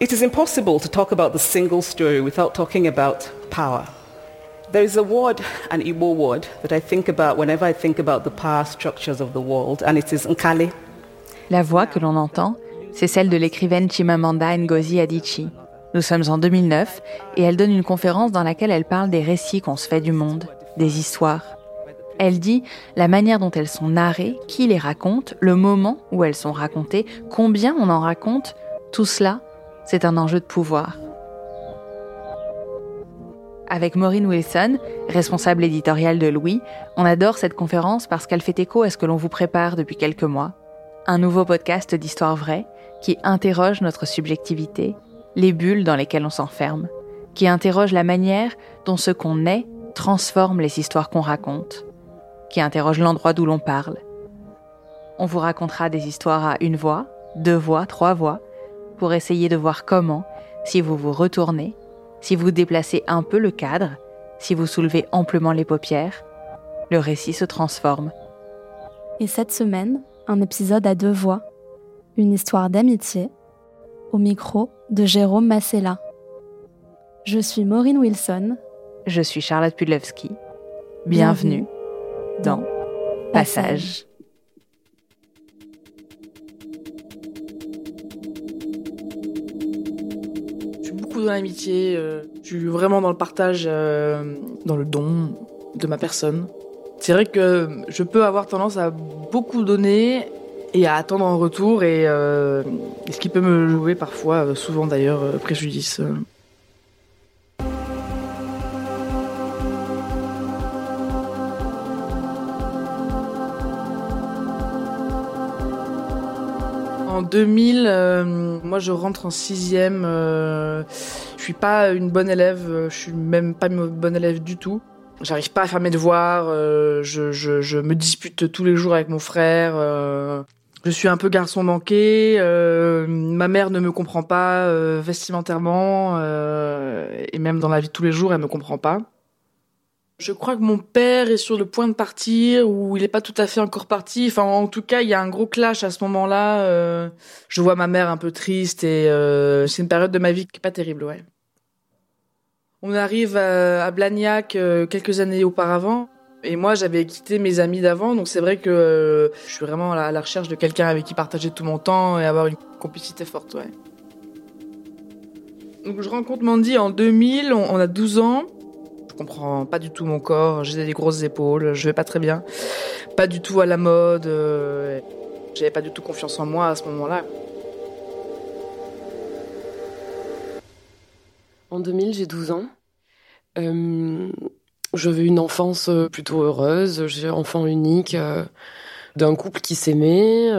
It is impossible to talk about the single story without talking about power. There is a word, an Igbo word, that I think about whenever I think about the power structures of the world, and it is Nkali. La voix que l'on entend, c'est celle de l'écrivaine Chimamanda Ngozi Adichie. Nous sommes en 2009 et elle donne une conférence dans laquelle elle parle des récits qu'on se fait du monde, des histoires. Elle dit la manière dont elles sont narrées, qui les raconte, le moment où elles sont racontées, combien on en raconte, tout cela, c'est un enjeu de pouvoir. Avec Maureen Wilson, responsable éditoriale de Louis, on adore cette conférence parce qu'elle fait écho à ce que l'on vous prépare depuis quelques mois. Un nouveau podcast d'histoire vraie qui interroge notre subjectivité, les bulles dans lesquelles on s'enferme, qui interroge la manière dont ce qu'on est transforme les histoires qu'on raconte, qui interroge l'endroit d'où l'on parle. On vous racontera des histoires à une voix, deux voix, trois voix, pour essayer de voir comment, si vous vous retournez, si vous déplacez un peu le cadre, si vous soulevez amplement les paupières, le récit se transforme. Et cette semaine, un épisode à deux voix, une histoire d'amitié, au micro de Jérôme Massella. Je suis Maureen Wilson. Je suis Charlotte Pudlewski. Bienvenue, dans Passage. Dans l'amitié, euh, je suis vraiment dans le partage, euh, dans le don de ma personne. C'est vrai que je peux avoir tendance à beaucoup donner et à attendre en retour et, euh, et ce qui peut me jouer parfois, souvent d'ailleurs, préjudice. En 2000, euh, moi je rentre en sixième. Euh, je suis pas une bonne élève. Euh, je suis même pas une bonne élève du tout. J'arrive pas à faire mes devoirs. Euh, je, je, je, me dispute tous les jours avec mon frère. Euh, je suis un peu garçon manqué. ma mère ne me comprend pas vestimentairement et même dans la vie de tous les jours, elle me comprend pas. Je crois que mon père est sur le point de partir ou il n'est pas tout à fait encore parti. Enfin, en tout cas, il y a un gros clash à ce moment-là. Euh, je vois ma mère un peu triste et euh, c'est une période de ma vie qui est pas terrible, ouais. On arrive à, Blagnac euh, quelques années auparavant. Et moi, j'avais quitté mes amis d'avant, donc c'est vrai que je suis vraiment à la, recherche de quelqu'un avec qui partager tout mon temps et avoir une complicité forte, ouais. Donc je rencontre Mandy en 2000, on a 12 ans comprends pas du tout mon corps, j'ai des grosses épaules, je vais pas très bien, pas du tout à la mode, euh, j'avais pas du tout confiance en moi à ce moment-là. En 2000, j'ai 12 ans. Euh, veux une enfance euh, plutôt heureuse, j'ai enfant unique, euh, d'un couple qui s'aimait,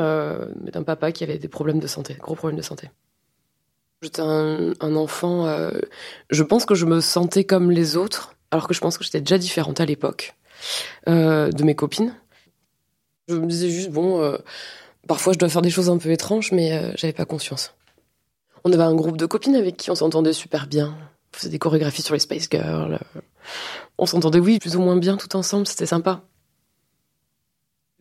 mais d'un papa qui avait des problèmes de santé, gros problèmes de santé. J'étais un, enfant, je pense que je me sentais comme les autres, alors que je pense que j'étais déjà différente à l'époque euh, de mes copines. Je me disais juste, bon, euh, parfois je dois faire des choses un peu étranges, mais euh, j'avais pas conscience. On avait un groupe de copines avec qui on s'entendait super bien. On faisait des chorégraphies sur les Spice Girls. On s'entendait, oui, plus ou moins bien tout ensemble, c'était sympa.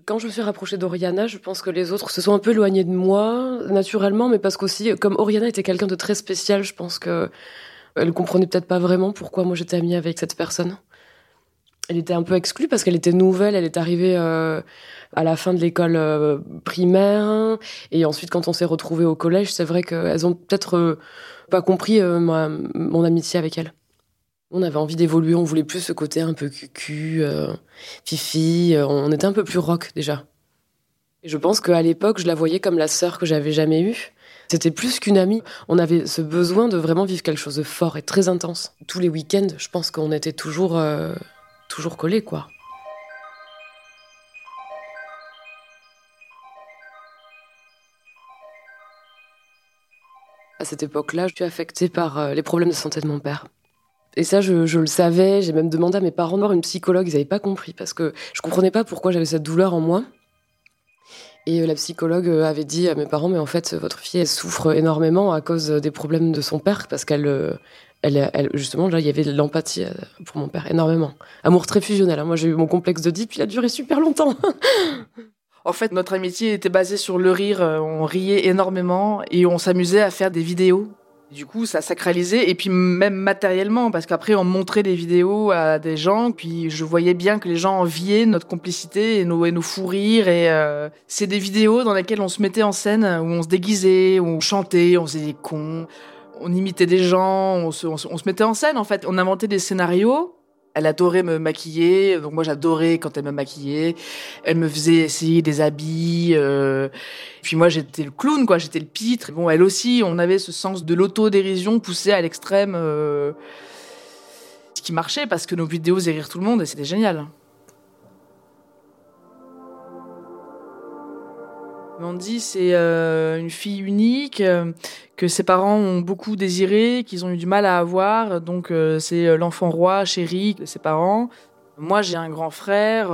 Quand je me suis rapprochée d'Oriana, je pense que les autres se sont un peu éloignés de moi, naturellement, mais parce qu'aussi, comme Oriana était quelqu'un de très spécial, je pense que elle comprenait peut-être pas vraiment pourquoi moi j'étais amie avec cette personne. elle était un peu exclue parce qu'elle était nouvelle, elle est arrivée euh, à la fin de l'école euh, primaire et ensuite quand on s'est retrouvés au collège, c'est vrai qu'elles ont peut-être euh, pas compris mon amitié avec elle. On avait envie d'évoluer, on voulait plus ce côté un peu cucu, fifi, on était un peu plus rock déjà. Et je pense qu'à l'époque, je la voyais comme la sœur que j'avais jamais eue. C'était plus qu'une amie. On avait ce besoin de vraiment vivre quelque chose de fort et très intense. Tous les week-ends, je pense qu'on était toujours toujours collé, quoi. À cette époque-là, je suis affectée par euh, les problèmes de santé de mon père. Et ça, je, le savais. J'ai même demandé à mes parents de voir une psychologue. Ils n'avaient pas compris parce que je comprenais pas pourquoi j'avais cette douleur en moi. Et euh, la psychologue euh, avait dit à mes parents, mais en fait, votre fille, elle souffre énormément à cause des problèmes de son père parce qu'elle elle, justement, là, il y avait de l'empathie euh, pour mon père, énormément. Amour très fusionnel. Hein. Moi, j'ai eu mon complexe de puis il a duré super longtemps. en fait, notre amitié était basée sur le rire. Euh, on riait énormément et on s'amusait à faire des vidéos. Du coup, ça sacralisait et puis même matériellement, parce qu'après on montrait des vidéos à des gens, puis je voyais bien que les gens enviaient notre complicité et nos, et nos fous. Et euh, c'est des vidéos dans lesquelles on se mettait en scène, où on se déguisait, où on chantait, on faisait des cons on imitait des gens, on se, mettait en scène en fait. On inventait des scénarios. Elle adorait me maquiller, donc moi j'adorais quand elle me maquillait. Elle me faisait essayer des habits. Euh, puis moi j'étais le clown, quoi, j'étais le pitre. Bon, elle aussi, on avait ce sens de l'autodérision poussé à l'extrême, euh, ce qui marchait parce que nos vidéos faisaient rire tout le monde et c'était génial. Mandy, c'est euh, une fille unique euh, que ses parents ont beaucoup désiré, qu'ils ont eu du mal à avoir. Donc euh, c'est l'enfant roi, chéri de ses parents. Moi, j'ai un grand frère.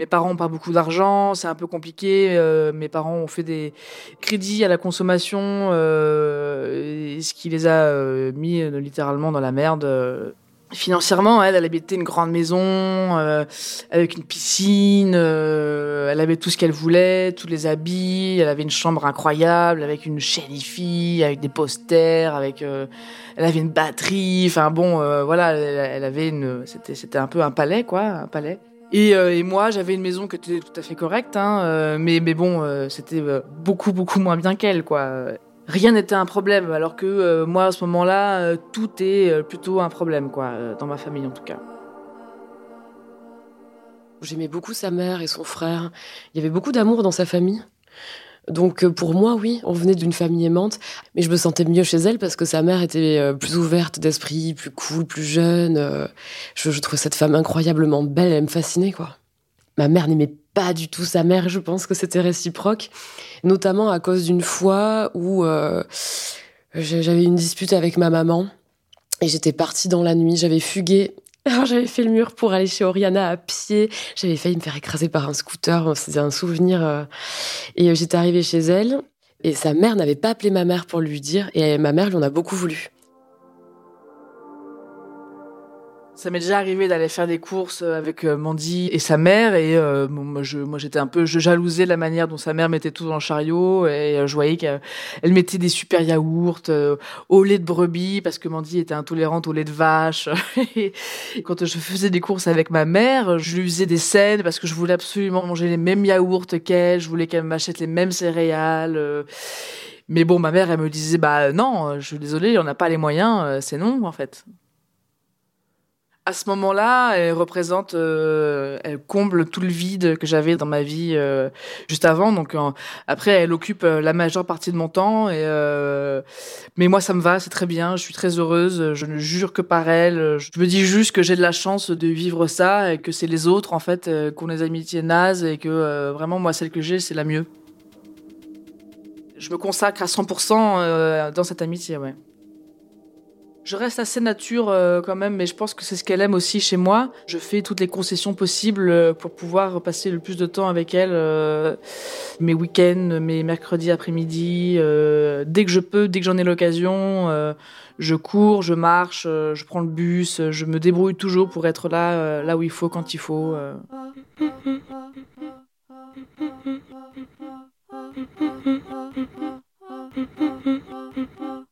mes parents n'ont pas beaucoup d'argent, c'est un peu compliqué. mes parents ont fait des crédits à la consommation, ce qui les a mis littéralement dans la merde financièrement, elle, habitait une grande maison euh, avec une piscine. Euh, elle avait tout ce qu'elle voulait, tous les habits. Elle avait une chambre incroyable avec une chaîne avec des posters, avec. Euh, elle avait une batterie. Enfin bon, voilà, elle, avait une. C'était un peu un palais quoi, un palais. Et, et moi, j'avais une maison qui était tout à fait correcte, hein, mais mais bon, c'était beaucoup beaucoup moins bien qu'elle quoi rien n'était un problème, alors que euh, moi, à ce moment-là, euh, tout est euh, plutôt un problème, quoi, dans ma famille en tout cas. J'aimais beaucoup sa mère et son frère. Il y avait beaucoup d'amour dans sa famille. Donc pour moi, oui, on venait d'une famille aimante, mais je me sentais mieux chez elle parce que sa mère était plus ouverte d'esprit, plus cool, plus jeune. Je, je trouvais cette femme incroyablement belle, elle me fascinait, quoi. Ma mère n'aimait pas du tout sa mère, je pense que c'était réciproque, notamment à cause d'une fois où euh, j'avais une dispute avec ma maman et j'étais partie dans la nuit, j'avais fugué. Alors j'avais fait le mur pour aller chez Oriana à pied. J'avais failli me faire écraser par un scooter. C'était un souvenir. Euh. Et euh, j'étais arrivée chez elle. Et sa mère n'avait pas appelé ma mère pour lui dire. Et ma mère lui en a beaucoup voulu. Ça m'est déjà arrivé d'aller faire des courses euh, avec euh, Mandy et sa mère et euh, moi je moi j'étais un peu je jalousais la manière dont sa mère mettait tout dans le chariot et je voyais qu'elle mettait des super yaourts au lait de brebis parce que Mandy était intolérante au lait de vache. Et quand je faisais des courses avec ma mère je lui faisais des scènes parce que je voulais absolument manger les mêmes yaourts qu'elle je voulais qu'elle m'achète les mêmes céréales mais bon ma mère elle me disait bah non je suis désolée on n'a pas les moyens c'est non en fait à ce moment-là, elle représente, euh, elle comble tout le vide que j'avais dans ma vie euh, juste avant. Donc après, elle occupe euh, la majeure partie de mon temps. Et mais moi, ça me va, c'est très bien. Je suis très heureuse. Je ne jure que par elle. Je me dis juste que j'ai de la chance de vivre ça et que c'est les autres en fait qui ont des amitiés nazes et que vraiment moi, celle que j'ai, c'est la mieux. Je me consacre à 100% dans cette amitié, ouais. Je reste assez nature euh, quand même, mais je pense que c'est ce qu'elle aime aussi chez moi. Je fais toutes les concessions possibles euh, pour pouvoir passer le plus de temps avec elle. Euh, mes week-ends, mes mercredis après-midi, dès que je peux, dès que j'en ai l'occasion, je cours, je marche, je prends le bus, je me débrouille toujours pour être là, là où il faut, quand il faut.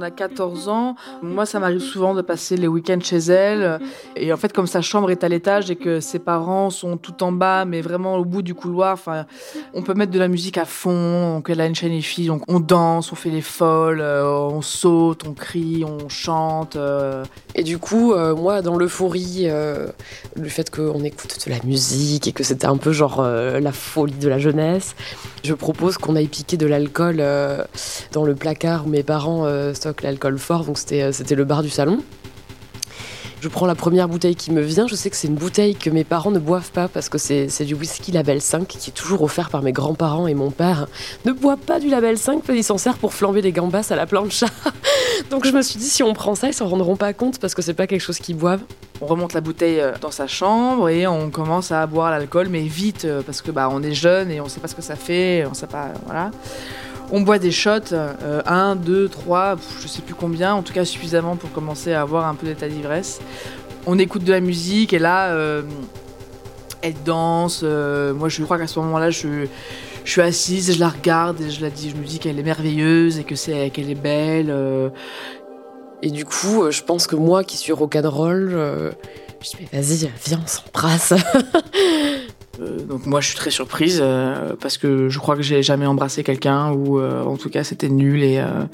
a 14 ans. Moi, ça m'arrive souvent de passer les week-ends chez elle. Et en fait, comme sa chambre est à l'étage et que ses parents sont tout en bas, mais vraiment au bout du couloir, on peut mettre de la musique à fond. Donc, elle a une chaîne et fille, donc on danse, on fait les folles, euh, on saute, on crie, on chante. euh. Et du coup, euh, moi, dans l'euphorie, euh, le fait qu'on écoute de la musique et que c'était un peu genre la folie de la jeunesse, je propose qu'on aille piquer de l'alcool dans le placard où mes parents euh, stockent l'alcool fort, donc c'était euh, c'était le bar du salon. Je prends la première bouteille qui me vient. Je sais que c'est une bouteille que mes parents ne boivent pas parce que c'est du whisky Label 5 qui est toujours offert par mes grands-parents et mon père ne boit pas du Label 5 parce s'en sert pour flamber les gambas à la plancha. Donc je me suis dit si on prend ça, ils s'en rendront pas compte parce que c'est pas quelque chose qu'ils boivent. On remonte la bouteille euh, dans sa chambre et on commence à boire l'alcool, mais vite, parce que bah, on est jeune et on sait pas ce que ça fait, on sait pas, voilà. On boit des shots, euh, un, deux, trois, pff, je sais plus combien, en tout cas suffisamment pour commencer à avoir un peu d'état d'ivresse. On écoute de la musique et là, euh, elle danse. euh, moi, je crois qu'à ce moment-là, je, suis assise, je la regarde et je la dis, je me dis qu'elle est merveilleuse et que c'est qu'elle est belle. euh, Et du coup, je pense que moi qui suis rock'n'roll, euh, je dis mais vas-y, viens, on s'embrasse. Euh, donc moi je suis très surprise euh, parce que je crois que j'ai jamais embrassé quelqu'un ou euh, en tout cas c'était nul et, euh,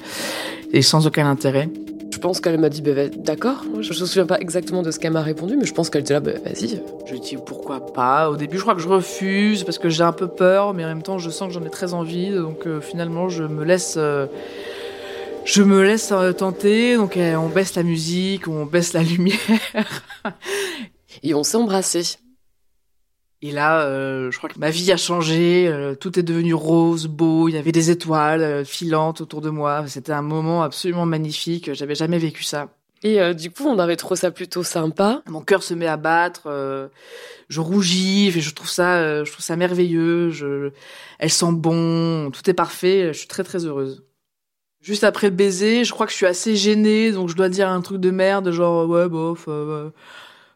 et sans aucun intérêt. je pense qu'elle m'a dit bah, va- d'accord. Moi, Je me souviens pas exactement de ce qu'elle m'a répondu, mais je pense qu'elle était là, bah, vas-y. Je dis pourquoi pas? Au début je crois que je refuse parce que j'ai un peu peur mais en même temps je sens que j'en ai très envie donc euh, finalement je me laisse euh, je me laisse euh, tenter donc euh, on baisse la musique, on baisse la lumière Et on s'est embrassés. Et là, euh, je crois que ma vie a changé, euh, tout est devenu rose, beau, il y avait des étoiles euh, filantes autour de moi. C'était un moment absolument magnifique, j'avais jamais vécu ça. Et du coup, on avait trouvé ça plutôt sympa. Mon cœur se met à battre, je rougis, et je trouve ça, je trouve ça merveilleux. Je, elle sent bon, tout est parfait. Je suis très très heureuse. Juste après le baiser, je crois que je suis assez gênée, donc je dois dire un truc de merde, genre ouais bof. euh,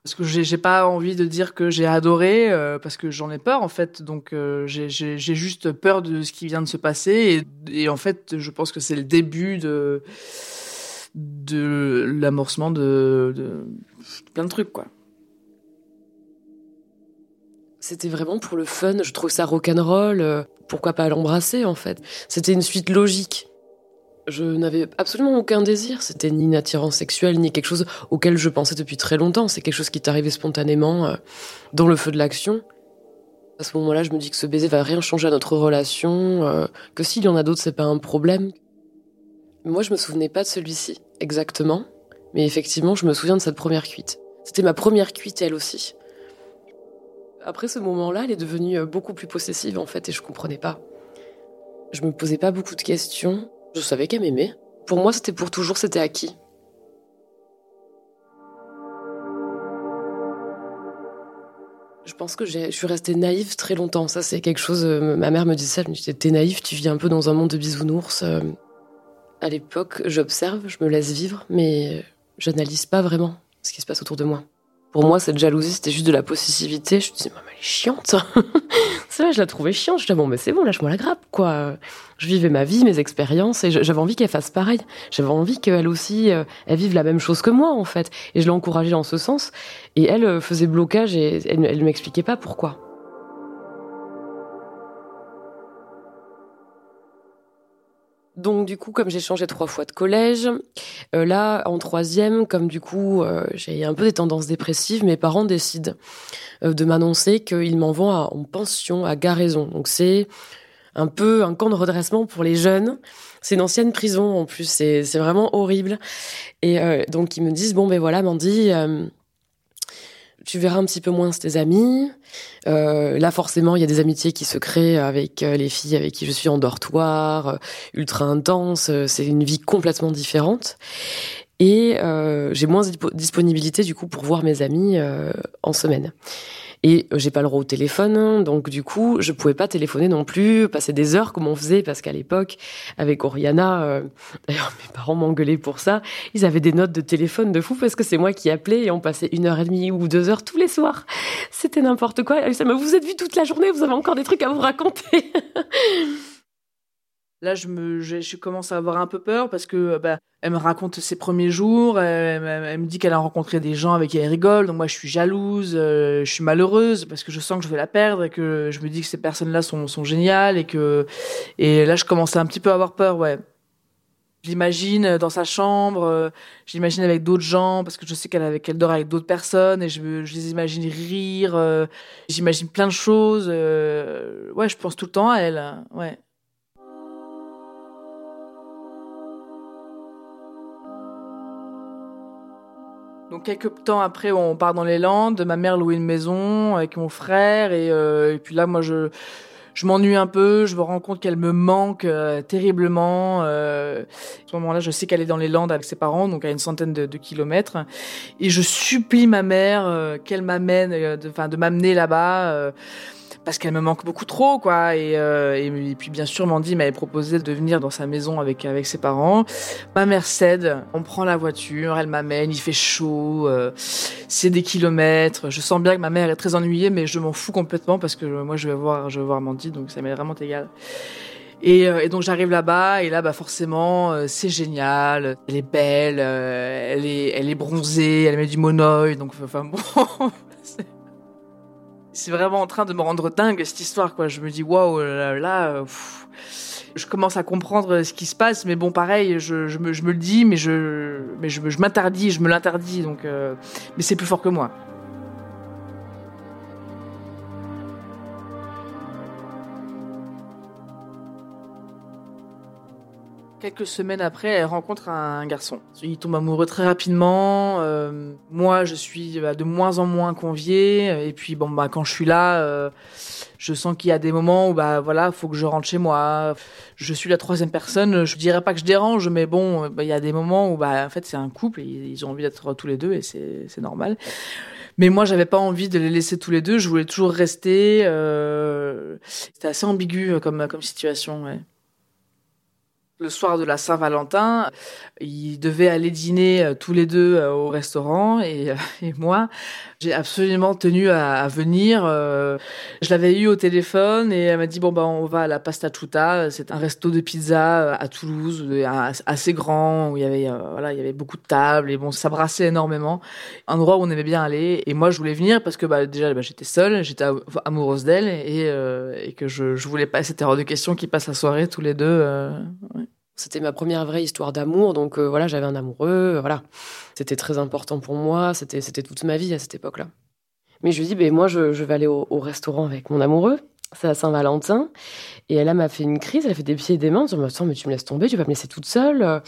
parce que j'ai pas envie de dire que j'ai adoré, euh, parce que j'en ai peur en fait. Donc euh, j'ai juste peur de ce qui vient de se passer, et, et en fait, je pense que c'est le début de de l'amorcement de, de plein de trucs quoi. C'était vraiment pour le fun. Je trouve ça rock'n'roll. euh, pourquoi pas l'embrasser en fait C'était une suite logique. Je n'avais absolument aucun désir. C'était ni une attirance sexuelle, ni quelque chose auquel je pensais depuis très longtemps. C'est quelque chose qui t'arrivait spontanément euh, dans le feu de l'action. À ce moment-là, je me dis que ce baiser va rien changer à notre relation, euh, que s'il y en a d'autres, c'est pas un problème. Moi, je me souvenais pas de celui-ci exactement, mais effectivement, je me souviens de cette première cuite. C'était ma première cuite, elle aussi. Après ce moment-là, elle est devenue euh, beaucoup plus possessive en fait, et je comprenais pas. Je me posais pas beaucoup de questions. Je savais qu'elle m'aimait. Pour moi, c'était pour toujours, c'était acquis. Je pense que je suis restée naïve très longtemps. Ça, c'est quelque chose. euh, ma mère me disait ça. Elle me disait T'es naïve, tu vis un peu dans un monde de bisounours. euh. À l'époque, j'observe, je me laisse vivre, mais j'analyse pas vraiment ce qui se passe autour de moi. Pour moi, cette jalousie, c'était juste de la possessivité. Je me disais, maman, elle est chiante. c'est vrai, je la trouvais chiante. Je disais, bon, mais c'est bon, lâche-moi la grappe, quoi. Je vivais ma vie, mes expériences, et j'avais envie qu'elle fasse pareil. J'avais envie qu'elle aussi, euh, elle vive la même chose que moi, en fait. Et je l'ai encouragée dans ce sens. Et elle euh, faisait blocage et elle, elle m'expliquait pas pourquoi. Donc du coup, comme j'ai changé trois fois de collège, euh, là en troisième, comme du coup euh, j'ai un peu des tendances dépressives, mes parents décident euh, de m'annoncer qu'ils m'envoient en pension à Garaison. Donc c'est un peu un camp de redressement pour les jeunes. C'est une ancienne prison en plus, c'est c'est vraiment horrible. Et euh, donc ils me disent bon ben voilà Mandy, euh, tu verras un petit peu moins tes amis. Euh, là, forcément, il y a des amitiés qui se créent avec euh, les filles avec qui je suis en dortoir, euh, ultra intense. C'est une vie complètement différente. Et euh, j'ai moins de dispo- disponibilité du coup pour voir mes amis en semaine. Et euh, j'ai pas le droit au téléphone, donc du coup, je pouvais pas téléphoner non plus, passer des heures comme on faisait, parce qu'à l'époque, avec Oriana, euh, d'ailleurs mes parents m'engueulaient pour ça, ils avaient des notes de téléphone de fou parce que c'est moi qui appelais et on passait une heure et demie ou deux heures tous les soirs. C'était n'importe quoi. Ça me, vous êtes vu toute la journée, vous avez encore des trucs à vous raconter. Là, je me, je, je, commence à avoir un peu peur parce que bah, elle me raconte ses premiers jours. Elle, me dit qu'elle a rencontré des gens avec qui elle rigole. Donc moi, je suis jalouse, euh, je suis malheureuse parce que je sens que je vais la perdre et que je me dis que ces personnes-là sont, sont géniales et que et là, je commence à un petit peu avoir peur, ouais. Je l'imagine dans sa chambre, euh, je l'imagine avec d'autres gens parce que je sais qu'elle qu'elle dort avec d'autres personnes et je, je les imagine rire. Euh, j'imagine plein de choses. Euh, ouais, je pense tout le temps à elle. Ouais. Donc quelques temps après, on part dans les Landes. Ma mère louait une maison avec mon frère et, euh, et puis là, moi, je je m'ennuie un peu. Je me rends compte qu'elle me manque euh, terriblement. Euh, à ce moment-là, je sais qu'elle est dans les Landes avec ses parents, donc à une centaine de, de kilomètres. Et je supplie ma mère euh, qu'elle m'amène, enfin de, de m'amener là-bas parce qu'elle me manque beaucoup trop, quoi. Et, euh, et, puis bien sûr, Mandy m'avait proposé de venir dans sa maison avec avec ses parents. Ma mère cède, on prend la voiture, elle m'amène, il fait chaud, euh, c'est des kilomètres. Je sens bien que ma mère est très ennuyée, mais je m'en fous complètement parce que moi je vais voir, je vais voir Mandy, donc ça m'est vraiment égal. Et, euh, donc j'arrive là-bas et là bah forcément c'est génial, elle est belle, elle est elle est bronzée, elle met du monoeil donc enfin bon c'est vraiment en train de me rendre dingue cette histoire quoi. Je me dis waouh là, là je commence à comprendre ce qui se passe, mais bon pareil, je, me, le dis, mais je mais je m'interdis, je me l'interdis donc euh, mais c'est plus fort que moi. Quelques semaines après, elle rencontre un garçon. Il tombe amoureux très rapidement. Euh, moi, je suis bah, de moins en moins conviée. Et puis, bon, bah, quand je suis là, euh, je sens qu'il y a des moments où, bah, voilà, faut que je rentre chez moi. Je suis la troisième personne. Je dirais pas que je dérange, mais bon, bah, il y a des moments où, bah, en fait, c'est un couple. Et ils ont envie d'être tous les deux, et c'est normal. Mais moi, j'avais pas envie de les laisser tous les deux. Je voulais toujours rester. Euh... C'était assez ambigu comme situation. Le soir de la Saint-Valentin, ils devaient aller dîner euh, tous les deux euh, au restaurant et, euh, et moi, j'ai absolument tenu à, à venir. je l'avais eu au téléphone et elle m'a dit bon bah on va à la Pasta Chuta, c'est un resto de pizza à Toulouse, assez grand où il y avait voilà il y avait beaucoup de tables et bon ça brassait énormément, un endroit où on aimait bien aller et moi je voulais venir parce que bah, déjà bah, j'étais seule, j'étais amoureuse d'elle et, et que je, je voulais pas c'était hors de question qu'ils passent la soirée tous les deux. C'était ma première vraie histoire d'amour, donc euh, voilà, j'avais un amoureux, euh, voilà. C'était très important pour moi, c'était c'était toute ma vie à cette époque-là. Mais je lui dis, ben moi, je, vais aller au, au, restaurant avec mon amoureux. C'est à Saint-Valentin. Et elle m'a fait une crise, elle a fait des pieds et des mains, en disant, mais tu me laisses tomber, tu vas me laisser toute seule.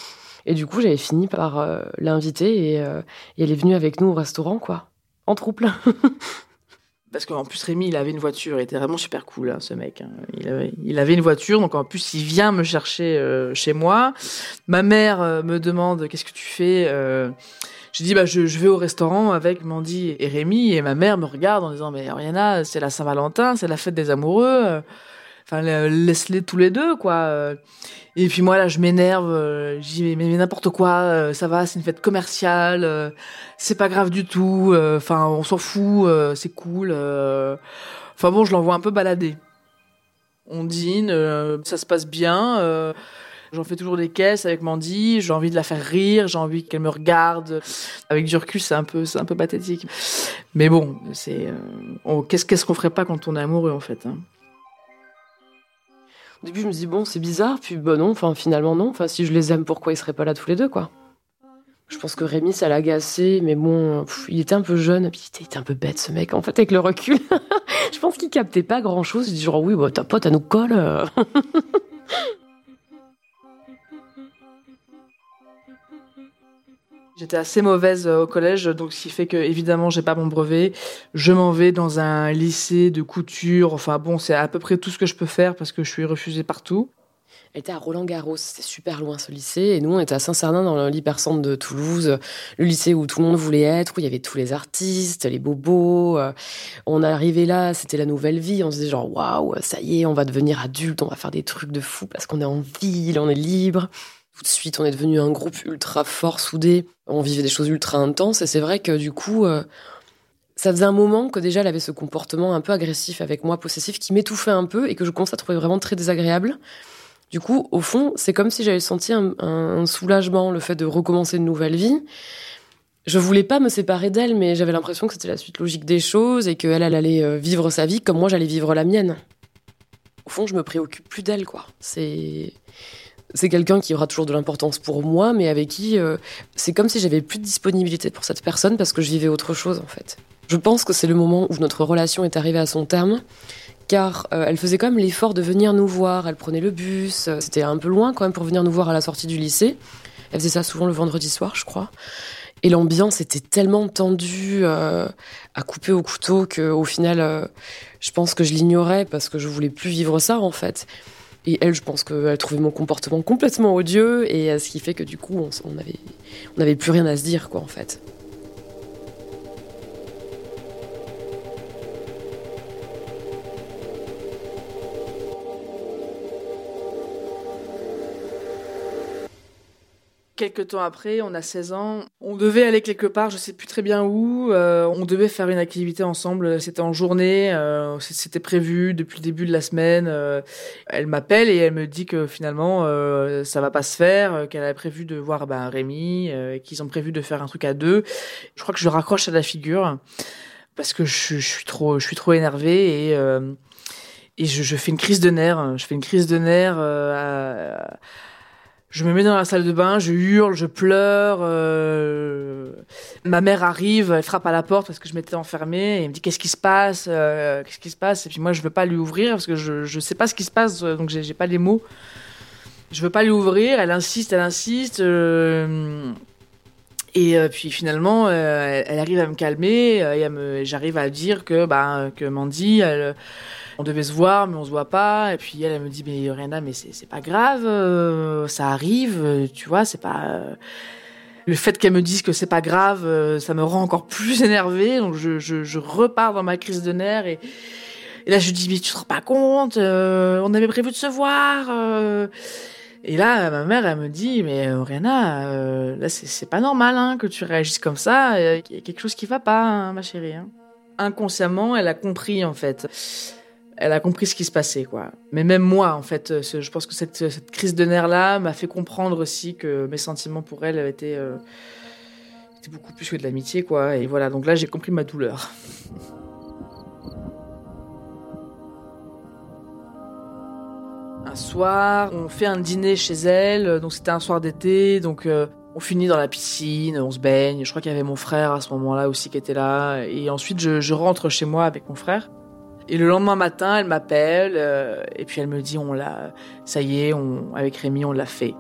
Et du coup, j'avais fini par euh, l'inviter et, euh, et elle est venue avec nous au restaurant, quoi. En troupe. parce qu'en plus Rémi il avait une voiture, il était vraiment super cool hein, ce mec. Hein. Il, avait, il avait une voiture, donc en plus il vient me chercher euh, chez moi. Ma mère euh, me demande qu'est-ce que tu fais. Euh, je dis bah je, je, vais au restaurant avec Mandy et Rémi et ma mère me regarde en disant mais Oriana c'est la Saint-Valentin, c'est la fête des amoureux. Enfin laisse-les tous les deux quoi. Et puis moi là, je m'énerve. Euh, je dis mais, n'importe quoi, euh, ça va, c'est une fête commerciale, euh, c'est pas grave du tout. Enfin, on s'en fout, c'est cool. Enfin bon, je l'envoie un peu balader. On dîne, ça se passe bien. J'en fais toujours des caisses avec Mandy. J'ai envie de la faire rire. J'ai envie qu'elle me regarde. Avec du recul, c'est un peu, un peu pathétique. Mais bon, c'est. qu'est-ce qu'on ferait pas quand on est amoureux en fait hein Au début, je me dis, bon, c'est bizarre, puis bah non, finalement, non. Enfin, si je les aime, pourquoi ils seraient pas là tous les deux, quoi? Je pense que Rémi, ça l'a mais bon, il était un peu jeune, puis il était, un peu bête, ce mec, en fait, avec le recul. je pense qu'il captait pas grand chose. Il dit, genre, oui, bah, ta pote, elle nous colle. J'étais assez mauvaise euh, au collège, donc ce qui fait que évidemment j'ai pas mon brevet. Je m'en vais dans un lycée de couture. Enfin bon, c'est à peu près tout ce que je peux faire parce que je suis refusée partout. Elle était à Roland-Garros, c'était super loin ce lycée, et nous on était à Saint-Cernin dans l'hypercentre de Toulouse, le lycée où tout le monde voulait être, où il y avait tous les artistes, les bobos. euh. On arrivait là, c'était la nouvelle vie, on se disait genre waouh, ça y est, on va devenir adulte, on va faire des trucs de fou parce qu'on est en ville, on est libre. Tout de suite, on est devenu un groupe ultra fort, soudé. On vivait des choses ultra intenses, et c'est vrai que du coup, euh, ça faisait un moment que déjà elle avait ce comportement un peu agressif avec moi, possessif, qui m'étouffait un peu et que je commençais à trouver vraiment très désagréable. Du coup, au fond, c'est comme si j'avais senti un, soulagement, le fait de recommencer une nouvelle vie. Je voulais pas me séparer d'elle, mais j'avais l'impression que c'était la suite logique des choses et qu'elle, elle allait euh, vivre sa vie comme moi j'allais vivre la mienne. Au fond, je me préoccupe plus d'elle, quoi. C'est c'est quelqu'un qui aura toujours de l'importance pour moi, mais avec qui euh, c'est comme si j'avais plus de disponibilité pour cette personne parce que je vivais autre chose en fait. Je pense que c'est le moment où notre relation est arrivée à son terme car euh, elle faisait quand même l'effort de venir nous voir. Elle prenait le bus, euh, c'était un peu loin quand même pour venir nous voir à la sortie du lycée. Elle faisait ça souvent le vendredi soir, je crois. Et l'ambiance était tellement tendue, à couper au couteau, qu'au final, je pense que je l'ignorais parce que je voulais plus vivre ça en fait. Et elle, je pense qu'elle trouvait mon comportement complètement odieux, et ce qui fait que du coup, on, on on plus rien à se dire, quoi, en fait. Quelques temps après, on a 16 ans, on devait aller quelque part, je sais plus très bien où, euh, on devait faire une activité ensemble, c'était en journée, euh, c'était prévu depuis le début de la semaine. Euh, elle m'appelle et elle me dit que finalement ça va pas se faire, qu'elle avait prévu de voir ben, Rémi, qu'ils ont prévu de faire un truc à deux. Je crois que je raccroche à la figure parce que je, suis trop, je suis trop énervée et et je, je, fais une crise de nerfs. Je fais une crise de nerfs. À, je me mets dans la salle de bain, je hurle, je pleure. Euh... Ma mère arrive, elle frappe à la porte parce que je m'étais enfermée et elle me dit qu'est-ce qui se passe, euh, qu'est-ce qui se passe? Et puis moi je veux pas lui ouvrir parce que je je sais pas ce qui se passe, donc j'ai pas les mots. Je veux pas lui ouvrir. Elle insiste, elle insiste. Euh... Et euh, puis finalement, euh, elle, arrive à me calmer euh, et j'arrive à dire que bah que Mandy, elle on devait se voir, mais on se voit pas. Et puis elle, elle me dit, mais Rihanna, mais c'est pas grave, euh, ça arrive, euh, tu vois, c'est pas. Euh, le fait qu'elle me dise que c'est pas grave, ça me rend encore plus énervée. Donc je, je, je repars dans ma crise de nerfs et, et là je dis, mais tu te rends pas compte, on avait prévu de se voir. Et là, ma mère, elle me dit, mais Rihanna, là, c'est pas normal hein, que tu réagisses comme ça. Il y a quelque chose qui va pas, hein, ma chérie. Hein. Inconsciemment, elle a compris, en fait elle a compris ce qui se passait, quoi. Mais même moi, en fait, euh, je pense que cette, crise de nerfs-là m'a fait comprendre aussi que mes sentiments pour elle étaient, euh, étaient beaucoup plus que de l'amitié, quoi. Et voilà, donc là, j'ai compris ma douleur. un soir, on fait un dîner chez elle, donc c'était un soir d'été, donc euh, on finit dans la piscine, on se baigne. Je crois qu'il y avait mon frère à ce moment-là aussi qui était là. Et ensuite, je rentre chez moi avec mon frère. Et le lendemain matin, elle m'appelle euh, et puis elle me dit on l'a, ça y est, on, avec Rémi, on l'a fait.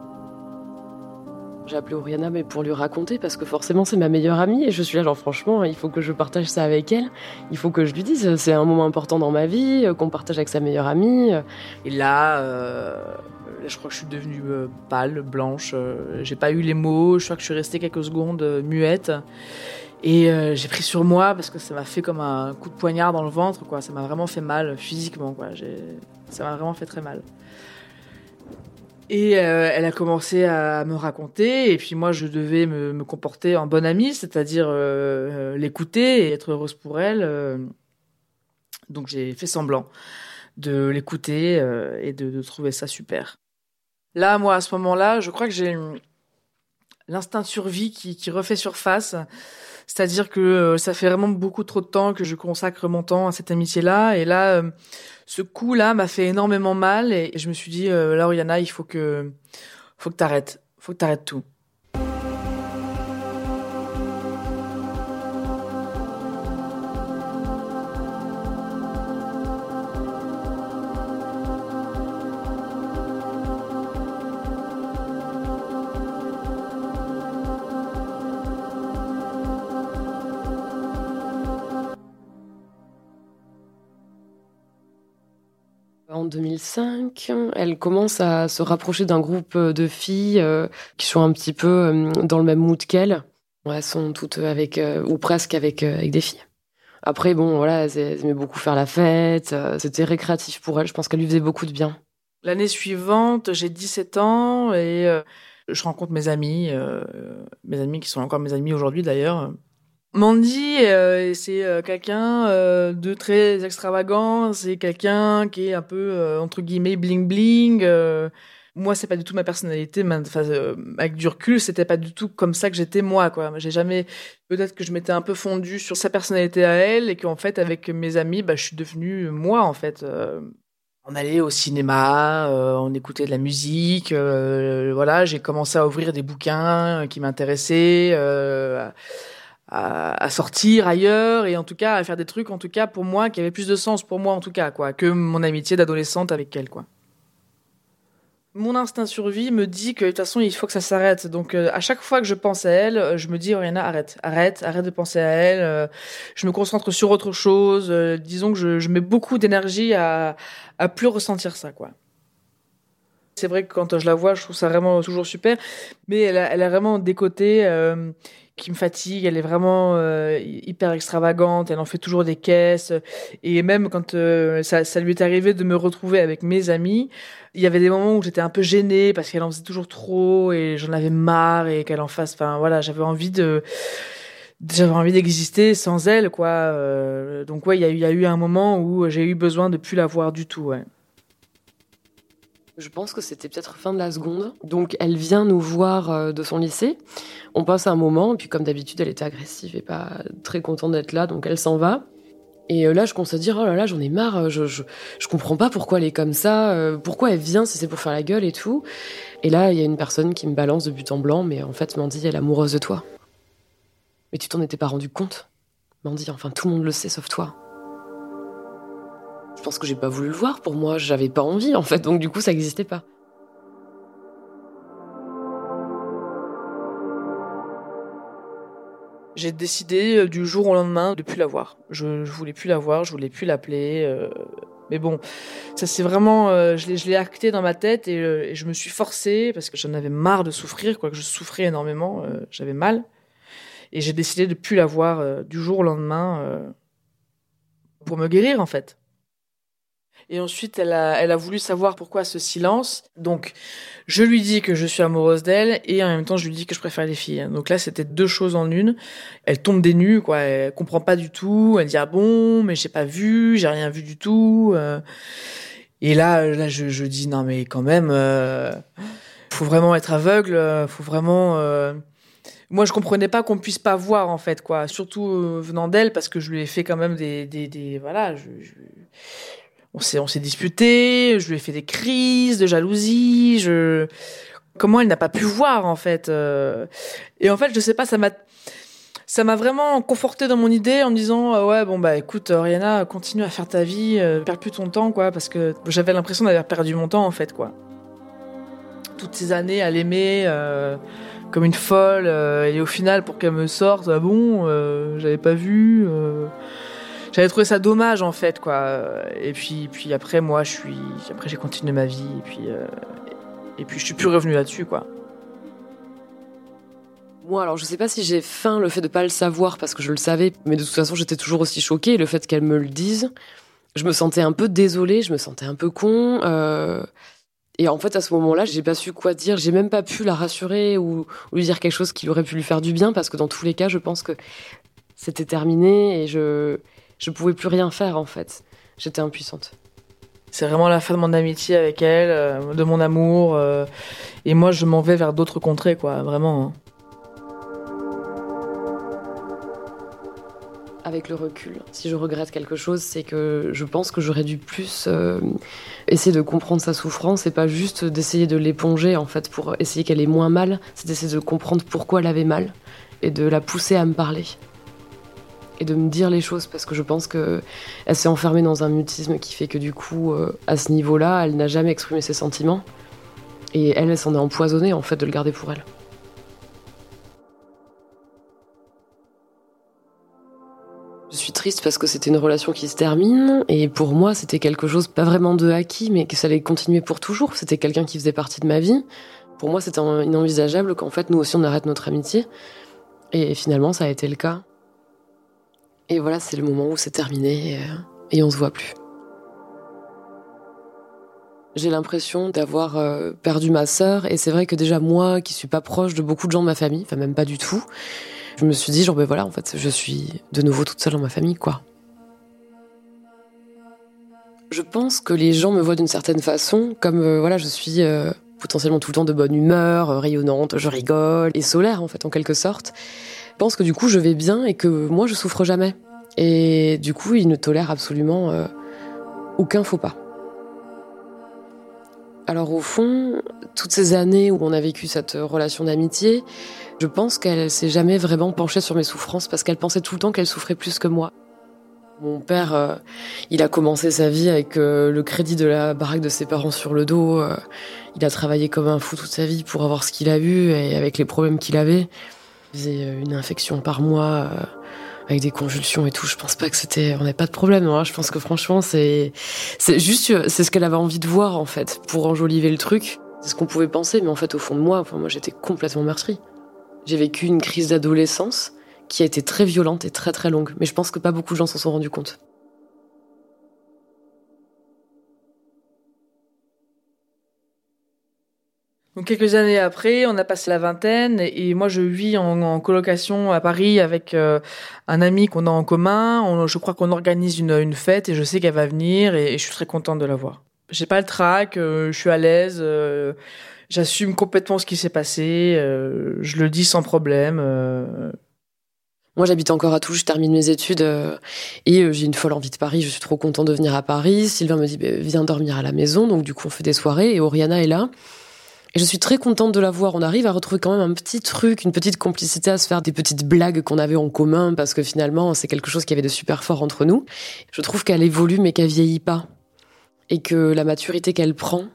J'ai appelé Oriana mais pour lui raconter parce que forcément c'est ma meilleure amie et je suis là genre franchement il faut que je partage ça avec elle, il faut que je lui dise c'est un moment important dans ma vie euh, qu'on partage avec sa meilleure amie. Et là, euh, je crois que je suis devenue pâle, blanche, j'ai pas eu les mots, je crois que je suis restée quelques secondes muette. Et euh, j'ai pris sur moi parce que ça m'a fait comme un coup de poignard dans le ventre, quoi. Ça m'a vraiment fait mal physiquement, quoi. Ça m'a vraiment fait très mal. Et euh, elle a commencé à me raconter, et puis moi je devais me, me comporter en bonne amie, c'est-à-dire euh, l'écouter et être heureuse pour elle. donc j'ai fait semblant de l'écouter et de, de, trouver ça super. Là, moi, à ce moment-là, je crois que j'ai l'instinct de survie qui, qui refait surface. C'est-à-dire que euh, ça fait vraiment beaucoup trop de temps que je consacre mon temps à cette amitié-là. Et là, euh, ce coup-là m'a fait énormément mal. Et je me suis dit, euh, là, Oriana, il faut que, faut que t'arrêtes. Faut que t'arrêtes tout. 2005, elle commence à se rapprocher d'un groupe de filles euh, qui sont un petit peu euh, dans le même mood qu'elle. Elles sont toutes avec, euh, ou presque avec, avec des filles. Après, bon, voilà, elles aimaient beaucoup faire la fête. C'était récréatif pour elle. Je pense qu'elle lui faisait beaucoup de bien. L'année suivante, j'ai 17 ans et je rencontre mes amis, mes amis qui sont encore mes amis aujourd'hui d'ailleurs. Mandy, euh, c'est euh, quelqu'un euh, de très extravagant, c'est quelqu'un qui est un peu entre guillemets bling bling. moi c'est pas du tout ma personnalité enfin, euh, avec du recul c'était pas du tout comme ça que j'étais moi quoi j'ai jamais peut-être que je m'étais un peu fondue sur sa personnalité à elle et qu'en fait avec mes amis bah je suis devenue moi en fait euh. on allait au cinéma euh, on écoutait de la musique voilà j'ai commencé à ouvrir des bouquins qui m'intéressaient à, à, sortir ailleurs et en tout cas à faire des trucs en tout cas pour moi qui avaient plus de sens pour moi en tout cas quoi que mon amitié d'adolescente avec elle quoi mon instinct survie me dit que de toute façon il faut que ça s'arrête. Donc euh, à chaque fois que je pense à elle, euh, je me dis Oriana arrête, arrête, arrête de penser à elle. Euh, je me concentre sur autre chose. disons que je, je mets beaucoup d'énergie à à plus ressentir ça quoi. C'est vrai que quand je la vois, je trouve ça vraiment toujours super, mais elle a, elle a vraiment des côtés qui me fatigue. Elle est vraiment euh, hyper extravagante. Elle en fait toujours des caisses. Et même quand euh, ça, lui est arrivé de me retrouver avec mes amis, il y avait des moments où j'étais un peu gênée parce qu'elle en faisait toujours trop et j'en avais marre et qu'elle en fasse. Enfin voilà, j'avais envie de j'avais envie d'exister sans elle quoi. Euh, donc ouais, il y a eu un moment où j'ai eu besoin de plus la voir du tout. Je pense que c'était peut-être fin de la seconde. Donc elle vient nous voir euh, de son lycée. On passe un moment, et puis comme d'habitude, elle était agressive et pas très contente d'être là, donc elle s'en va. Et euh, là, je commence à dire, oh là là, j'en ai marre, euh, je, je, je, comprends pas pourquoi elle est comme ça, pourquoi elle vient si c'est pour faire la gueule et tout. Et là, il y a une personne qui me balance de but en blanc, mais en fait, Mandy, elle est amoureuse de toi. Mais tu t'en étais pas rendu compte? Mandy, enfin, tout le monde le sait sauf toi. Je pense que j'ai pas voulu le voir. Pour moi, j'avais pas envie, en fait. Donc, du coup, ça n'existait pas. J'ai décidé euh, du jour au lendemain de plus la voir. Je, je voulais plus la voir, je voulais plus l'appeler. Euh, mais bon, ça c'est vraiment, euh, je l'ai acté dans ma tête et, je me suis forcée parce que j'en avais marre de souffrir, quoi que je souffrais énormément, j'avais mal. Et j'ai décidé de plus la voir du jour au lendemain pour me guérir en fait. Et ensuite, elle a, elle a voulu savoir pourquoi ce silence. Donc, je lui dis que je suis amoureuse d'elle et en même temps, je lui dis que je préfère les filles. Donc là, c'était deux choses en une. Elle tombe des nues, quoi. Elle comprend pas du tout. Elle dit ah bon, mais j'ai pas vu, j'ai rien vu du tout. Euh. Et là, là, je, je dis non mais quand même, euh, faut vraiment être aveugle, faut vraiment. Euh. Moi, je comprenais pas qu'on puisse pas voir en fait, quoi. Surtout venant d'elle, parce que je lui ai fait quand même des, des, des voilà. On s'est on s'est disputé, je lui ai fait des crises de jalousie, je comment elle n'a pas pu voir en fait euh. et en fait je sais pas ça m'a ça m'a vraiment conforté dans mon idée en me disant euh, ouais bon bah écoute Rihanna continue à faire ta vie euh, perds plus ton temps quoi parce que j'avais l'impression d'avoir perdu mon temps en fait quoi toutes ces années à l'aimer euh, comme une folle et au final pour qu'elle me sorte ah bon j'avais pas vu j'avais trouvé ça dommage en fait quoi. Et puis puis après moi je suis après j'ai continué ma vie et puis euh, et puis je suis plus revenu là-dessus quoi. Moi alors je sais pas si j'ai faim le fait de pas le savoir parce que je le savais mais de toute façon j'étais toujours aussi choquée le fait qu'elle me le dise je me sentais un peu désolée je me sentais un peu con euh, et en fait, à ce moment-là, j'ai pas su quoi dire. J'ai même pas pu la rassurer ou, lui dire quelque chose qui aurait pu lui faire du bien, parce que dans tous les cas, je pense que c'était terminé et je je pouvais plus rien faire en fait. J'étais impuissante. C'est vraiment la fin de mon amitié avec elle, euh, de mon amour. Euh, et moi, je m'en vais vers d'autres contrées, quoi, vraiment. Hein. Avec le recul, si je regrette quelque chose, c'est que je pense que j'aurais dû plus euh, essayer de comprendre sa souffrance et pas juste d'essayer de l'éponger, en fait, pour essayer qu'elle ait moins mal. C'est d'essayer de comprendre pourquoi elle avait mal et de la pousser à me parler et de me dire les choses parce que je pense que elle s'est enfermée dans un mutisme qui fait que du coup euh, à ce niveau-là elle n'a jamais exprimé ses sentiments et elle elle s'en est empoisonnée en fait de le garder pour elle. Je suis triste parce que c'était une relation qui se termine et pour moi c'était quelque chose pas vraiment de acquis mais que ça allait continuer pour toujours. C'était quelqu'un qui faisait partie de ma vie. Pour moi c'était inenvisageable qu'en fait nous aussi on arrête notre amitié et finalement ça a été le cas. Et voilà, c'est le moment où c'est terminé euh, et, on se voit plus. J'ai l'impression d'avoir euh, perdu ma sœur et c'est vrai que déjà moi qui suis pas proche de beaucoup de gens de ma famille, enfin même pas du tout, je me suis dit genre ben voilà en fait je suis de nouveau toute seule dans ma famille quoi. Je pense que les gens me voient d'une certaine façon comme euh, voilà je suis potentiellement tout le temps de bonne humeur, rayonnante, je rigole, et solaire en fait en quelque sorte. Pense que du coup je vais bien et que moi je souffre jamais. Et du coup il ne tolère absolument aucun faux pas. Alors au fond, toutes ces années où on a vécu cette relation d'amitié, je pense qu'elle s'est jamais vraiment penchée sur mes souffrances parce qu'elle pensait tout le temps qu'elle souffrait plus que moi. Mon père, euh, il a commencé sa vie avec euh, le crédit de la baraque de ses parents sur le dos. Euh, il a travaillé comme un fou toute sa vie pour avoir ce qu'il a eu et avec les problèmes qu'il avait. Il faisait une infection par mois avec des convulsions et tout. Je pense pas que c'était, on n'avait pas de problème. Hein. Je pense que franchement, c'est, c'est juste, c'est ce qu'elle avait envie de voir en fait pour enjoliver le truc. C'est ce qu'on pouvait penser, mais en fait, au fond de moi, enfin, moi, j'étais complètement meurtrie. J'ai vécu une crise d'adolescence qui a été très violente et très très longue, mais je pense que pas beaucoup de gens s'en sont rendus compte. Donc quelques années après, on a passé la vingtaine et moi je vis en, colocation à Paris avec euh, un ami qu'on a en commun. je crois qu'on organise une, fête et je sais qu'elle va venir et, je suis très contente de la voir. J'ai pas le trac, euh, je suis à l'aise, euh, j'assume complètement ce qui s'est passé, je le dis sans problème. Moi, j'habite encore à Toulouse, je termine mes études et j'ai une folle envie de Paris. Je suis trop contente de venir à Paris. Sylvain me dit bah, viens dormir à la maison, donc du coup on fait des soirées et Oriana est là. Et je suis très contente de la voir. On arrive à retrouver quand même un petit truc, une petite complicité, à se faire des petites blagues qu'on avait en commun, parce que finalement, c'est quelque chose qui avait de super fort entre nous. Je trouve qu'elle évolue, mais qu'elle vieillit pas. Et que la maturité qu'elle prend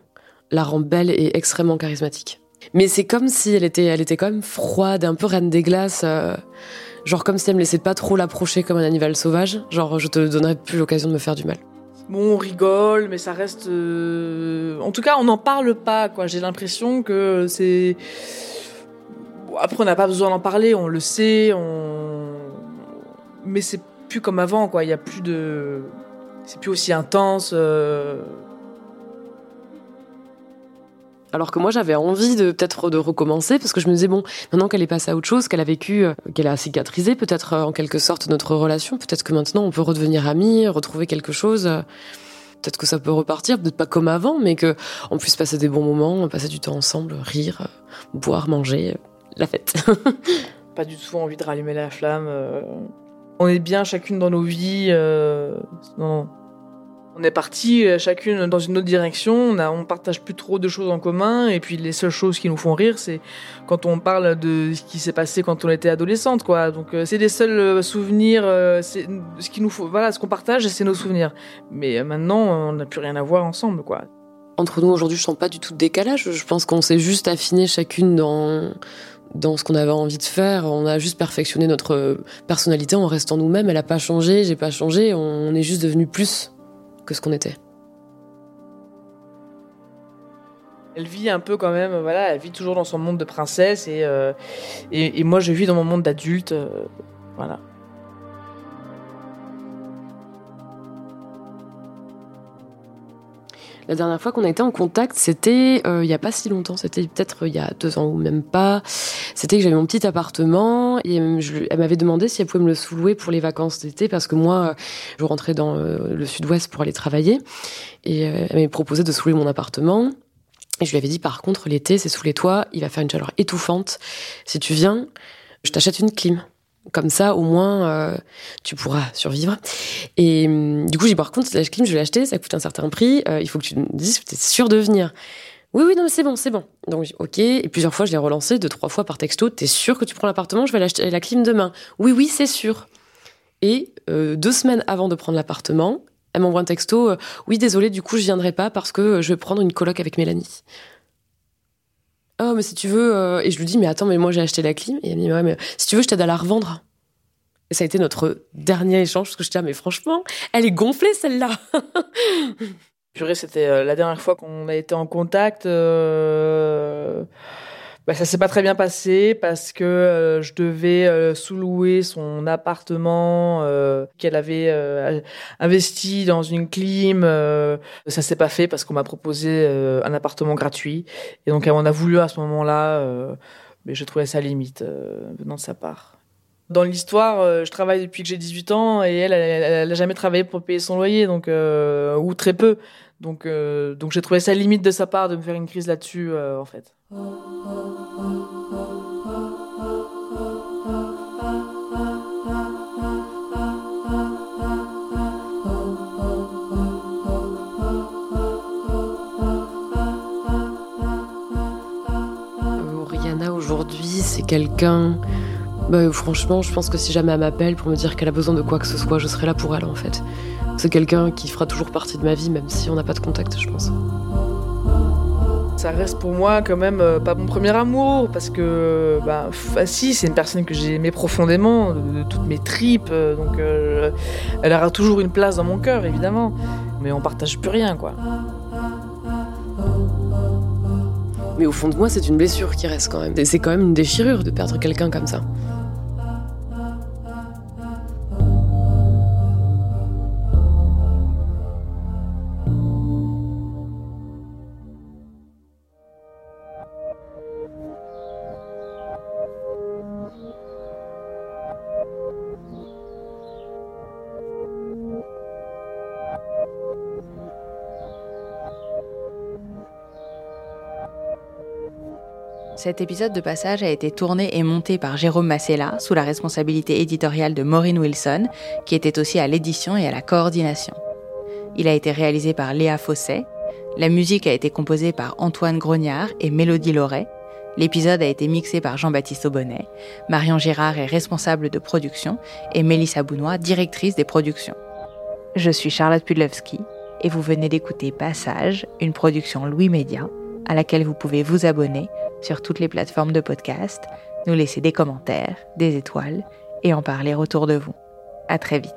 la rend belle et extrêmement charismatique. Mais c'est comme si elle était, elle était quand même froide, un peu reine des glaces. Euh, genre comme si elle me laissait pas trop l'approcher comme un animal sauvage. Genre, je te donnerais plus l'occasion de me faire du mal. Bon, on rigole, mais ça reste. Euh, en tout cas, on n'en parle pas, quoi. J'ai l'impression que c'est. après, on n'a pas besoin d'en parler, on le sait, on. Mais c'est plus comme avant, quoi. Il y a plus de. C'est plus aussi intense. Euh, alors que moi, j'avais envie de peut-être de recommencer parce que je me disais bon, maintenant qu'elle est passée à autre chose, qu'elle a vécu, euh, qu'elle a cicatrisé peut-être euh, en quelque sorte notre relation, peut-être que maintenant on peut redevenir amis, retrouver quelque chose. Euh, peut-être que ça peut repartir, peut-être pas comme avant, mais que on puisse passer des bons moments, passer du temps ensemble, rire, boire, manger, la fête. pas du tout envie de rallumer la flamme. On est bien chacune dans nos vies. Non, on est parti euh, chacune dans une autre direction, on, a, on partage plus trop de choses en commun, et puis les seules choses qui nous font rire, c'est quand on parle de ce qui s'est passé quand on était adolescente, quoi. Donc euh, c'est les seuls euh, souvenirs, c'est ce qui nous faut, voilà, ce qu'on partage, c'est nos souvenirs. Mais maintenant, on n'a plus rien à voir ensemble, quoi. Entre nous aujourd'hui, je sens pas du tout de décalage. Je pense qu'on s'est juste affiné chacune dans dans ce qu'on avait envie de faire. On a juste perfectionné notre personnalité en restant nous-mêmes. Elle a pas changé, j'ai pas changé. On est juste devenu plus que ce qu'on était. Elle vit un peu quand même, voilà, elle vit toujours dans son monde de princesse et, euh, moi je vis dans mon monde d'adulte, euh, voilà. La dernière fois qu'on a été en contact, c'était euh, il y a pas si longtemps, c'était peut-être il y a deux ans ou même pas. C'était que j'avais mon petit appartement et elle m'avait demandé si elle pouvait me le sous-louer pour les vacances d'été parce que moi, je rentrais dans euh, le sud-ouest pour aller travailler et euh, elle m'avait proposé de sous-louer mon appartement. Et je lui avais dit par contre l'été c'est sous les toits, il va faire une chaleur étouffante. Si tu viens, je t'achète une clim. Comme ça, au moins, euh, tu pourras survivre. Et hum, du coup, j'ai par contre, la clim, je vais l'acheter, ça coûte un certain prix. Euh, il faut que tu me dises, tu es sûr de venir. Oui, oui, non, mais c'est bon, c'est bon. Donc, ok. Et plusieurs fois, je l'ai relancé, deux, trois fois par texto. T'es sûr que tu prends l'appartement Je vais l'acheter la clim demain. Oui, oui, c'est sûr. Et euh, deux semaines avant de prendre l'appartement, elle m'envoie un texto. oui, désolé, du coup, je viendrai pas parce que je vais prendre une coloc avec Mélanie oh mais si tu veux euh, et je lui dis mais attends mais moi j'ai acheté la clim. Et elle me dit ouais mais si tu veux je t'aide à la revendre. Et ça a été notre dernier échange parce que je dis ah mais franchement elle est gonflée celle-là. Purée c'était euh, la dernière fois qu'on a été en contact euh bah, ça s'est pas très bien passé parce que euh, je devais euh, sous-louer son appartement euh, qu'elle avait euh, investi dans une clim. ça s'est pas fait parce qu'on m'a proposé un appartement gratuit et donc on a voulu à ce moment-là, mais je trouvais ça limite venant de sa part. Dans l'histoire, je travaille depuis que j'ai 18 ans et elle, elle, elle, a jamais travaillé pour payer son loyer, donc ou très peu. Donc, donc j'ai trouvé ça limite de sa part de me faire une crise là-dessus, en fait. c'est quelqu'un. Bah, franchement, je pense que si jamais elle m'appelle pour me dire qu'elle a besoin de quoi que ce soit, je serai là pour elle en fait. C'est quelqu'un qui fera toujours partie de ma vie, même si on n'a pas de contact, je pense. Ça reste pour moi quand même euh, pas mon premier amour, parce que, bah, si, c'est une personne que j'ai aimée profondément, de, toutes mes tripes, euh, donc euh, elle aura toujours une place dans mon cœur, évidemment. Mais on partage plus rien, quoi. Mais au fond de moi, c'est une blessure qui reste quand même. C'est quand même une déchirure de perdre quelqu'un comme ça. Cet épisode de passage a été tourné et monté par Jérôme Massella sous la responsabilité éditoriale de Maureen Wilson, qui était aussi à l'édition et à la coordination. Il a été réalisé par Léa Fosset. La musique a été composée par Antoine Grognard et Mélodie Loret. L'épisode a été mixé par Jean-Baptiste Aubonnet. Marion Girard est responsable de production et Mélissa Bounois, directrice des productions. Je suis Charlotte Pudlewski et vous venez d'écouter Passage, une production Louis Média, à laquelle vous pouvez vous abonner sur toutes les plateformes de podcast, nous laisser des commentaires, des étoiles et en parler autour de vous. À très vite.